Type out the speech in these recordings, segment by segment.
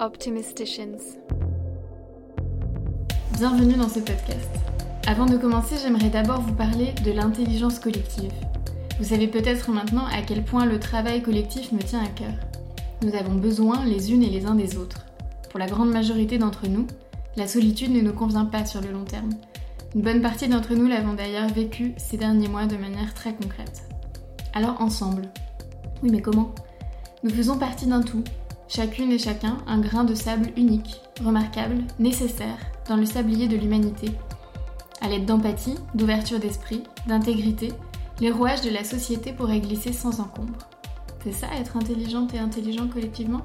Optimisticians. Bienvenue dans ce podcast. Avant de commencer, j'aimerais d'abord vous parler de l'intelligence collective. Vous savez peut-être maintenant à quel point le travail collectif me tient à cœur. Nous avons besoin les unes et les uns des autres. Pour la grande majorité d'entre nous, la solitude ne nous convient pas sur le long terme. Une bonne partie d'entre nous l'avons d'ailleurs vécu ces derniers mois de manière très concrète. Alors ensemble. Oui mais comment? Nous faisons partie d'un tout, chacune et chacun un grain de sable unique, remarquable, nécessaire dans le sablier de l'humanité. À l'aide d'empathie, d'ouverture d'esprit, d'intégrité, les rouages de la société pourraient glisser sans encombre. C'est ça être intelligente et intelligent collectivement?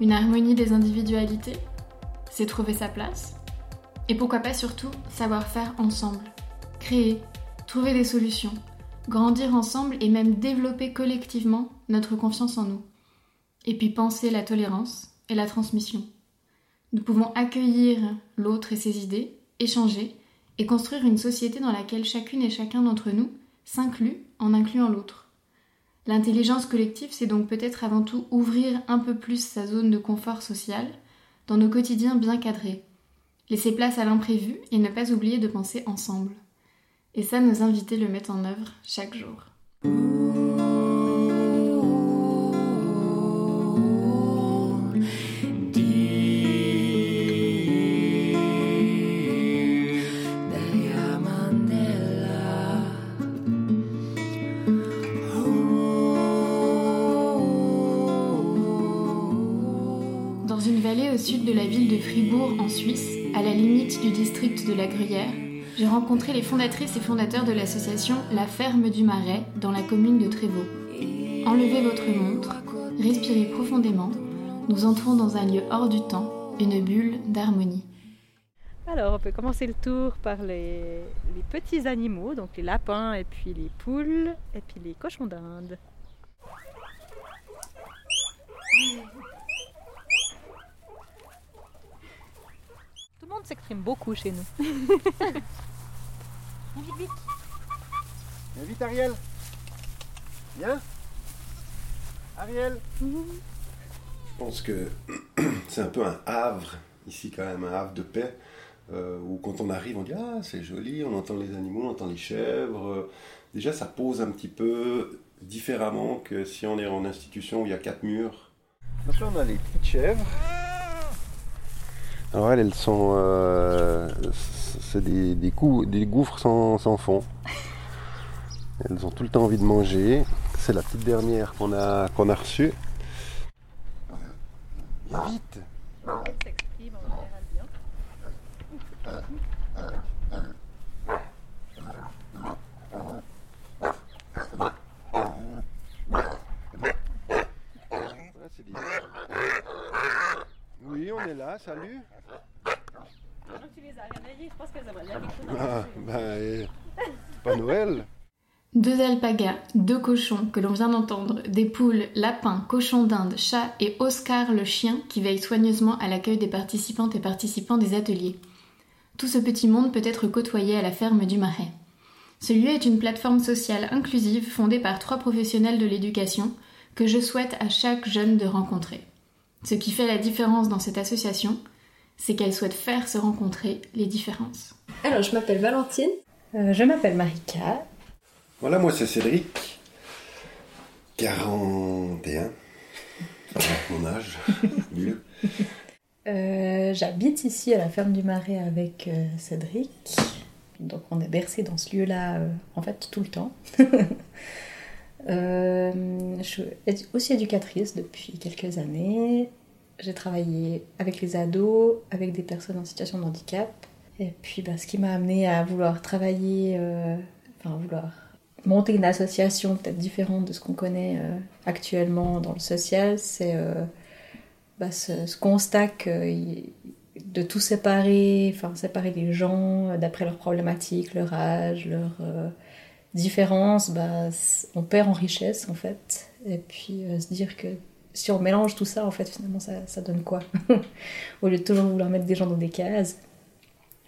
Une harmonie des individualités? C'est trouver sa place? Et pourquoi pas surtout savoir faire ensemble? Créer, trouver des solutions, grandir ensemble et même développer collectivement notre confiance en nous. Et puis penser la tolérance et la transmission. Nous pouvons accueillir l'autre et ses idées, échanger et construire une société dans laquelle chacune et chacun d'entre nous s'inclut en incluant l'autre. L'intelligence collective, c'est donc peut-être avant tout ouvrir un peu plus sa zone de confort social dans nos quotidiens bien cadrés, laisser place à l'imprévu et ne pas oublier de penser ensemble. Et ça, nos invités le mettent en œuvre chaque jour. En Suisse, à la limite du district de la Gruyère, j'ai rencontré les fondatrices et fondateurs de l'association La Ferme du Marais dans la commune de Trévaux. Enlevez votre montre, respirez profondément, nous entrons dans un lieu hors du temps, une bulle d'harmonie. Alors, on peut commencer le tour par les, les petits animaux, donc les lapins et puis les poules et puis les cochons d'Inde. Tout le monde s'exprime beaucoup chez nous. Viens vite Ariel Viens Ariel Je pense que c'est un peu un havre, ici quand même, un havre de paix, euh, où quand on arrive, on dit Ah, c'est joli, on entend les animaux, on entend les chèvres. Déjà, ça pose un petit peu différemment que si on est en institution où il y a quatre murs. Donc là on a les petites chèvres. Alors elles, elles sont. euh, c'est des, des, cou- des gouffres sans, sans fond. Elles ont tout le temps envie de manger. C'est la petite dernière qu'on a, qu'on a reçue. Vite Oui, on est là, salut Maintenant que tu les as réveillées, je pense bien à Ah, ben, euh, pas Noël Deux alpagas, deux cochons que l'on vient d'entendre, des poules, lapins, cochons d'Inde, chats et Oscar le chien qui veille soigneusement à l'accueil des participantes et participants des ateliers. Tout ce petit monde peut être côtoyé à la ferme du Marais. Ce lieu est une plateforme sociale inclusive fondée par trois professionnels de l'éducation que je souhaite à chaque jeune de rencontrer. Ce qui fait la différence dans cette association, c'est qu'elle souhaite faire se rencontrer les différences. Alors, je m'appelle Valentine. Euh, je m'appelle Marika. Voilà, moi c'est Cédric, 41, avec mon âge, mieux. Euh, J'habite ici à la ferme du Marais avec euh, Cédric. Donc, on est bercé dans ce lieu-là, euh, en fait, tout le temps. Euh, je suis aussi éducatrice depuis quelques années. J'ai travaillé avec les ados, avec des personnes en situation de handicap. Et puis, bah, ce qui m'a amené à vouloir travailler, euh, enfin, vouloir monter une association peut-être différente de ce qu'on connaît euh, actuellement dans le social, c'est euh, bah, ce, constat que de tout séparer, enfin séparer les gens euh, d'après leurs problématiques, leur âge, leurs euh, différences, bah, on perd en richesse en fait. Et puis se dire que si on mélange tout ça, en fait, finalement, ça, donne quoi? Au lieu de toujours vouloir mettre des gens dans des cases,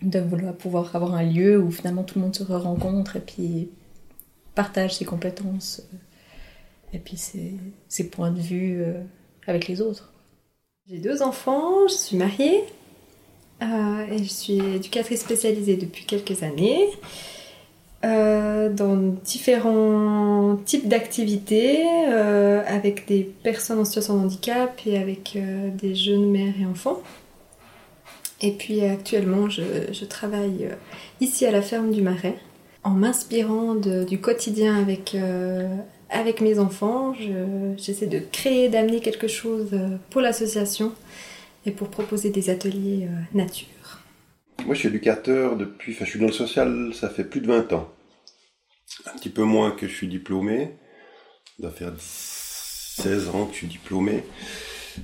de vouloir pouvoir avoir un lieu où finalement tout le monde se rencontre et puis partage ses compétences euh, et puis ses, ses points de vue euh, avec les autres. J'ai deux enfants, je suis mariée euh, et je suis éducatrice spécialisée depuis quelques années euh, dans différents types d'activités euh, avec des personnes en situation de handicap et avec des jeunes mères et enfants. Et puis actuellement, je, travaille ici à la ferme du Marais en m'inspirant du quotidien avec, avec mes enfants. J'essaie de créer, d'amener quelque chose pour l'association et pour proposer des ateliers euh, nature. Moi, je suis éducateur depuis, enfin, je suis dans le social, ça fait plus de 20 ans. Un petit peu moins que je suis diplômé. Ça doit faire 16 ans que je suis diplômé.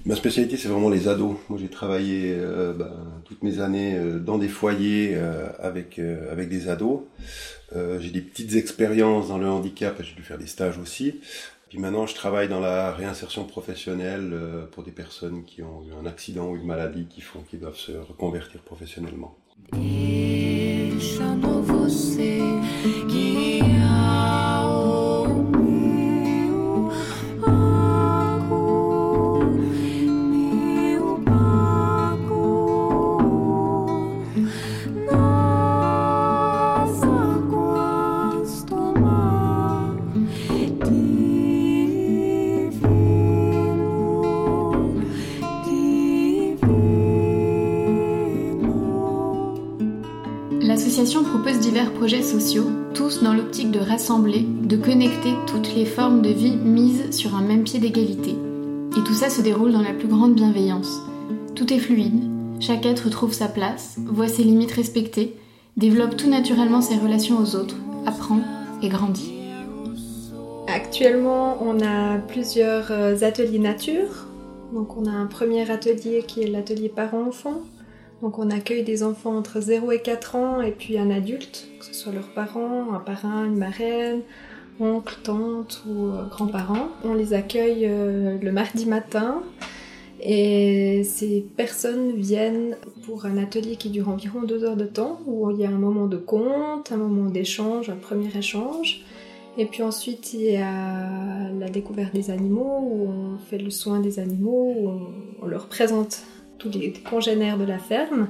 Ma spécialité, c'est vraiment les ados. Moi, j'ai travaillé euh, ben, toutes mes années euh, dans des foyers avec avec des ados. j'ai des petites expériences dans le handicap. J'ai dû faire des stages aussi maintenant, je travaille dans la réinsertion professionnelle euh, pour des personnes qui ont eu un accident ou une maladie qui font qu'ils doivent se reconvertir professionnellement. L'association projets sociaux, tous dans l'optique de rassembler, de connecter toutes les formes de vie mises sur un même pied d'égalité. Et tout ça se déroule dans la plus grande bienveillance. Tout est fluide, chaque être trouve sa place, voit ses limites respectées, développe tout naturellement ses relations aux autres, apprend et grandit. Actuellement, on a plusieurs euh, ateliers nature. Donc on a un premier atelier qui est l'atelier parents-enfants, donc on accueille des enfants entre 0 et 4 ans et puis un adulte, que ce soit leurs parents, un parrain, une marraine, oncle, tante ou euh, grands-parents. On les accueille euh, le mardi matin et ces personnes viennent pour un atelier qui dure environ deux heures de temps où il y a un moment de compte, un moment d'échange, un premier échange. Et puis ensuite, il y a la découverte des animaux, où on fait le soin des animaux, où on leur présente tous les congénères de la ferme.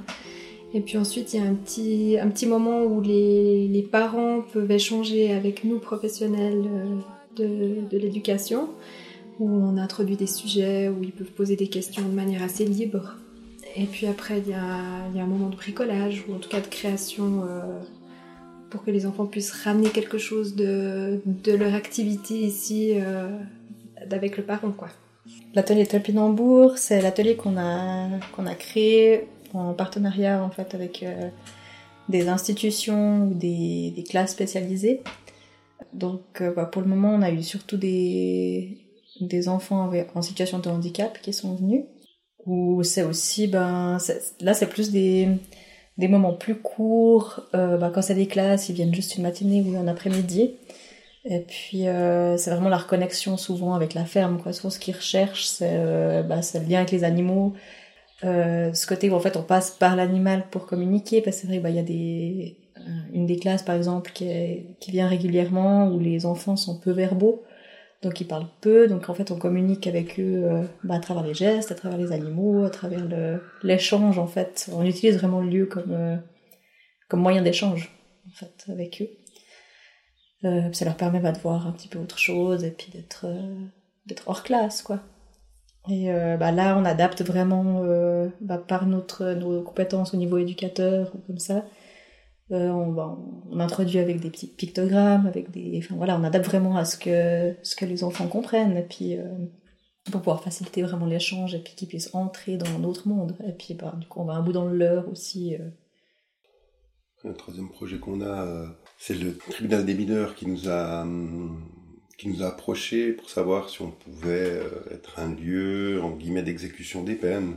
Et puis ensuite, il y a un petit, un petit moment où les, les parents peuvent échanger avec nous, professionnels euh, de, de l'éducation, où on introduit des sujets, où ils peuvent poser des questions de manière assez libre. Et puis après, il y a, il y a un moment de bricolage, ou en tout cas de création, euh, pour que les enfants puissent ramener quelque chose de, de leur activité ici, euh, avec le parent, quoi. L'atelier Topinambour, c'est l'atelier qu'on a, a créé en partenariat en fait avec euh, des institutions ou des, classes spécialisées. Donc euh, bah, pour le moment, on a eu surtout des, des enfants en situation de handicap qui sont venus. Ou c'est aussi, ben, là c'est plus des, des moments plus courts. Bah, quand c'est des classes, ils viennent juste une matinée ou un après-midi. Et puis, euh, c'est vraiment la reconnexion souvent avec la ferme. Quoi. Souvent, ce qu'ils recherchent, c'est euh, bah, le lien avec les animaux. Euh, ce côté où, en fait, on passe par l'animal pour communiquer. Parce que c'est vrai, bah, il y a des, euh, une des classes, par exemple, qui, est, qui vient régulièrement, où les enfants sont peu verbaux. Donc, ils parlent peu. Donc, en fait, on communique avec eux euh, bah, à travers les gestes, à travers les animaux, à travers l'échange, en fait. On utilise vraiment le lieu comme, euh, comme moyen d'échange, en fait, avec eux. Euh, ça leur permet bah, de voir un petit peu autre chose et puis d'être euh, d'être hors classe quoi. Et euh, bah, là, on adapte vraiment bah, par notre, nos compétences au niveau éducateur ou comme ça. on, introduit avec des petits pictogrammes, avec des, enfin voilà, on adapte vraiment à ce que ce que les enfants comprennent et puis pour pouvoir faciliter vraiment l'échange et puis qu'ils puissent entrer dans notre monde. Et puis bah, du coup, on va un bout dans le leur aussi. Un troisième projet qu'on a c'est le tribunal des mineurs qui nous a hum, qui nous a approchés pour savoir si on pouvait euh, être un lieu en guillemets d'exécution des peines.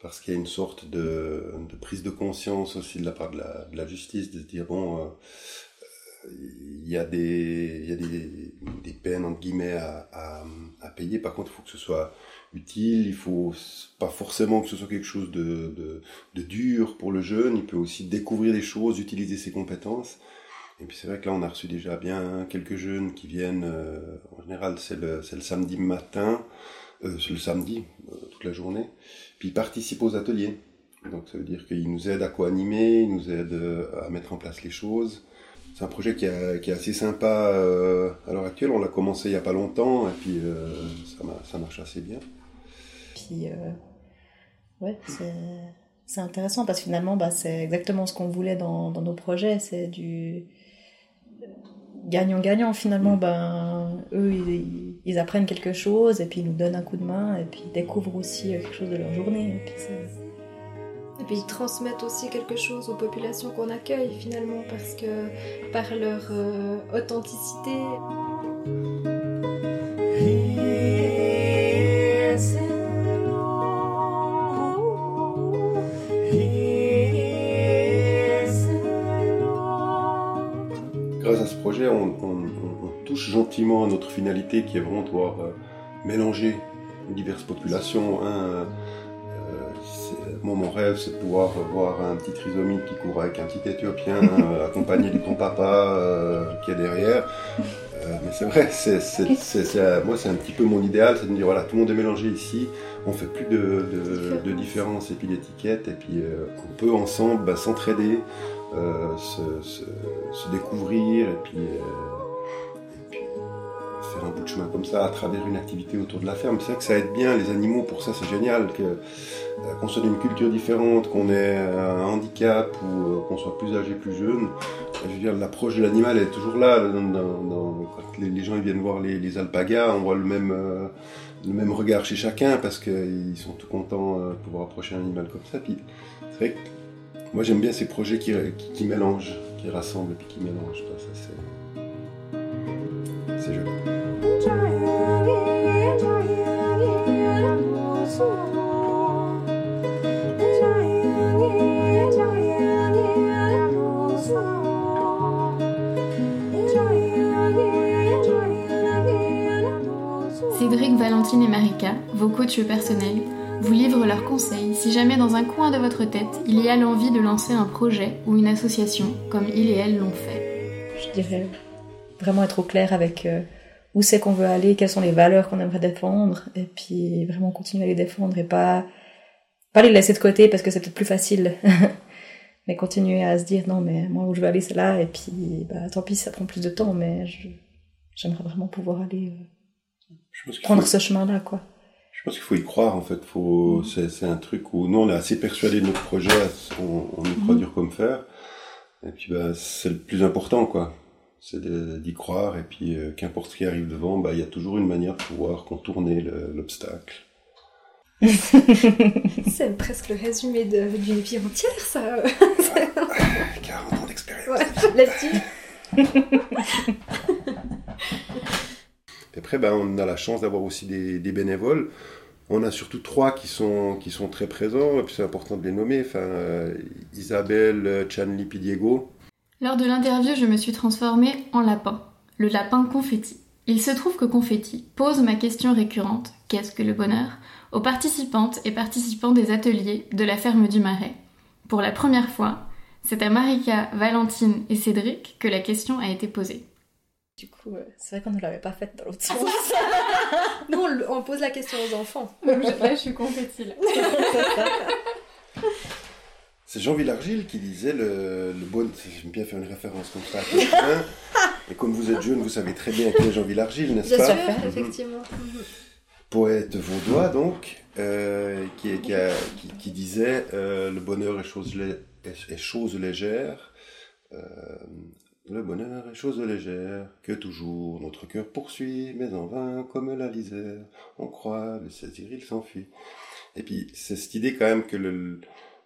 Parce qu'il y a une sorte de, prise de conscience aussi de la part de la, justice de se dire bon euh, il y a des il y a des, des peines entre guillemets à, à, payer. Par contre il faut que ce soit utile. Il faut pas forcément que ce soit quelque chose de, de dur pour le jeune. Il peut aussi découvrir des choses utiliser ses compétences et puis c'est vrai que là, on a reçu déjà bien quelques jeunes qui viennent, euh, en général, c'est le, le, samedi matin. euh, le samedi, euh, toute la journée. Puis ils participent aux ateliers. Donc ça veut dire qu'ils nous aident à co-animer, ils nous aident à mettre en place les choses. C'est un projet qui, a- qui est assez sympa à l'heure actuelle. On l'a commencé il n'y a pas longtemps et puis ça, ma- ça marche assez bien. Puis, ouais, c'est, c'est intéressant parce que finalement, bah, c'est exactement ce qu'on voulait dans, dans nos projets. C'est du gagnant-gagnant. Finalement, ben, eux, ils, ils apprennent quelque chose et puis ils nous donnent un coup de main et puis ils découvrent aussi euh, quelque chose de leur journée. Et puis c'est- Et puis ils transmettent aussi quelque chose aux populations qu'on accueille finalement parce que par leur euh, authenticité. Projet, on, on- on- on touche gentiment à notre finalité qui est vraiment de pouvoir euh, mélanger diverses populations. hein. Euh, moi, mon rêve, c'est de pouvoir voir un petit trisomique qui court avec un petit Éthiopien euh, accompagné du grand-papa qui est derrière. Euh, mais c'est vrai, c'est, c'est- c'est- c'est, moi, c'est un petit peu mon idéal, c'est de me dire, voilà, tout le monde est mélangé ici, on fait plus de, de, de différences et puis d'étiquettes, et puis euh, on peut ensemble bah, s'entraider, euh, se, découvrir, et puis, euh, et puis faire un bout de chemin comme ça à travers une activité autour de la ferme. C'est vrai que ça aide bien les animaux, pour ça c'est génial, euh, qu'on soit d'une culture différente, qu'on ait un handicap ou qu'on soit plus âgé, plus jeune. Je veux dire, l'approche de l'animal est toujours là. Quand les, gens viennent voir les, alpagas, on voit le même, le même regard chez chacun parce qu'ils sont tout contents de pouvoir approcher un animal comme ça. C'est vrai moi j'aime bien ces projets qui, qui, mélangent, qui rassemblent et qui mélangent. Ça, c'est joli. Cédric, Valentine et Marika, vos coachs personnels, vous livrent leurs conseils si jamais dans un coin de votre tête il y a l'envie de lancer un projet ou une association comme ils et elles l'ont fait. je dirais vraiment être au clair avec euh, où c'est qu'on veut aller, quelles sont les valeurs qu'on aimerait défendre, et puis vraiment continuer à les défendre et pas, pas les laisser de côté parce que c'est peut-être plus facile. mais continuer à se dire non, mais moi où je veux aller c'est là, et puis bah, tant pis si ça prend plus de temps, mais j'aimerais vraiment pouvoir aller euh, Je prendre faut- ce chemin-là, quoi. Je pense qu'il faut y croire en fait. Faut, c'est, c'est un truc où nous on est assez persuadés de notre projet, on, on y croit dur comme fer. Et puis bah, c'est le plus important quoi. C'est de- d'y croire et puis euh, qu'importe ce qui arrive devant, bah il y a toujours une manière de pouvoir contourner le- l'obstacle. C'est presque le résumé de- d'une vie entière ça. 40 ans d'expérience. Ouais, là-dessus. Et après, ben, on a la chance d'avoir aussi des, des bénévoles. On a surtout trois qui sont, très présents, et puis c'est important de les nommer. Euh, Isabelle, euh, Chanli, Diego. Lors de l'interview, je me suis transformée en lapin, le lapin confetti. Il se trouve que Confetti pose ma question récurrente, qu'est-ce que le bonheur, aux participantes et participants des ateliers de la ferme du Marais. Pour la première fois, c'est à Marika, Valentine et Cédric que la question a été posée. Du coup, euh, c'est vrai qu'on ne l'avait pas faite dans l'autre sens. Nous on, pose la question aux enfants. Là, je suis confetti là. C'est Jean Villargile qui disait le, le bon... J'aime bien faire une référence comme ça à quelqu'un. et comme vous êtes jeune, vous savez très bien qui est Jean Villargile, n'est-ce Bien pas sûr, Mhm. effectivement. Poète vaudois, donc, euh, qui, qui, a- qui- qui disait euh, Le bonheur est chose, est- est chose légère. Euh, le bonheur est chose légère, que toujours notre cœur poursuit, mais en vain, comme la lisère, on croit le saisir, il s'enfuit. Et puis, c'est cette idée quand même que le,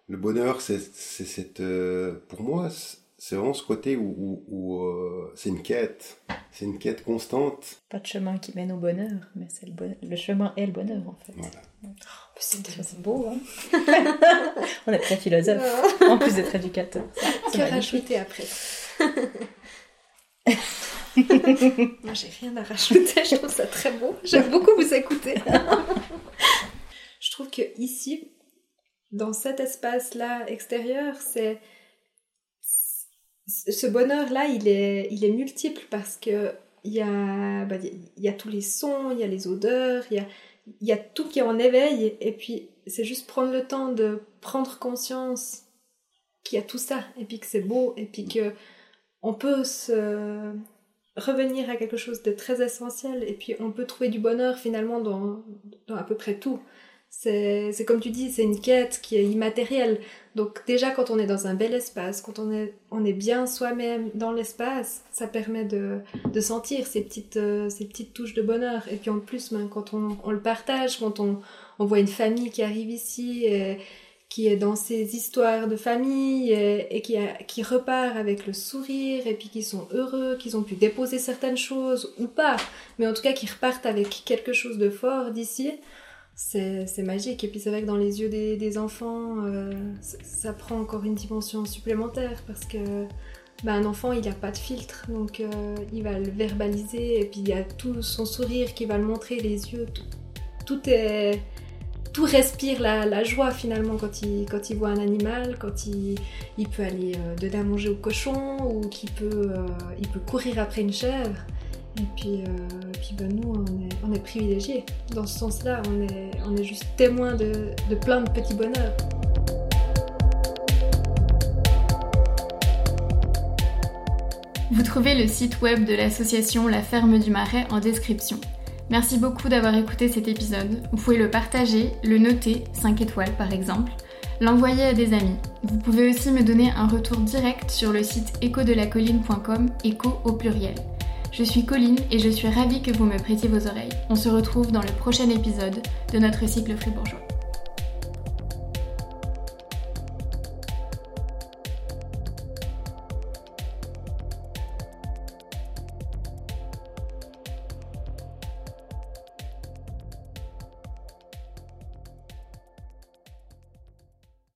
le bonheur, c'est cette. euh, pour moi, c'est- vraiment ce côté où, où- où, euh, c'est une quête. C'est une quête constante. Pas de chemin qui mène au bonheur, mais c'est le, bon- le chemin et le bonheur en fait. Voilà. C'est C'est beau, hein On est très philosophe, en plus d'être éducateur. Magnifique. rajouter après. Moi j'ai rien à rajouter, je trouve ça très beau. J'aime beaucoup vous écouter. je trouve que ici, dans cet espace-là extérieur, c'est ce bonheur-là, il est, il est multiple parce que il y a, bah, y a tous les sons, il y a les odeurs, il y a, y a tout qui est en éveil et puis c'est juste prendre le temps de prendre conscience qu'il y a tout ça et puis que c'est beau et puis que on peut se revenir à quelque chose de très essentiel et puis on peut trouver du bonheur finalement dans, à peu près tout. C'est comme tu dis, c'est une quête qui est immatérielle. Donc déjà quand on est dans un bel espace, quand on est, on est bien soi-même dans l'espace, ça permet de, de sentir ces petites, euh, ces petites touches de bonheur. Et puis en plus, quand on, on, le partage, quand on, on voit une famille qui arrive ici, et, qui est dans ses histoires de famille et, qui, repart avec le sourire et puis qui sont heureux, qu'ils ont pu déposer certaines choses ou pas, mais en tout cas qui repartent avec quelque chose de fort d'ici, c'est magique. Et puis c'est vrai que dans les yeux des, enfants, euh, ça, prend encore une dimension supplémentaire parce que bah, un enfant, il n'a pas de filtre, donc euh, il va le verbaliser et puis il y a tout son sourire qui va le montrer, les yeux, tout est tout respire la, joie finalement quand il, quand il voit un animal, quand il, peut aller euh, dedans manger au cochon ou qu'il peut, euh, peut courir après une chèvre. Et puis, euh, ben, nous, on est, on privilégiés. Dans ce sens-là, on est, juste témoins de, de plein de petits bonheurs. Vous trouvez le site web de l'association La Ferme du Marais en description. Merci beaucoup d'avoir écouté cet épisode. Vous pouvez le partager, le noter, 5 étoiles par exemple, l'envoyer à des amis. Vous pouvez aussi me donner un retour direct sur le site échodelacolline.com, écho au pluriel. Je suis Colline et je suis ravie que vous me prêtiez vos oreilles. On se retrouve dans le prochain épisode de notre cycle fribourgeois.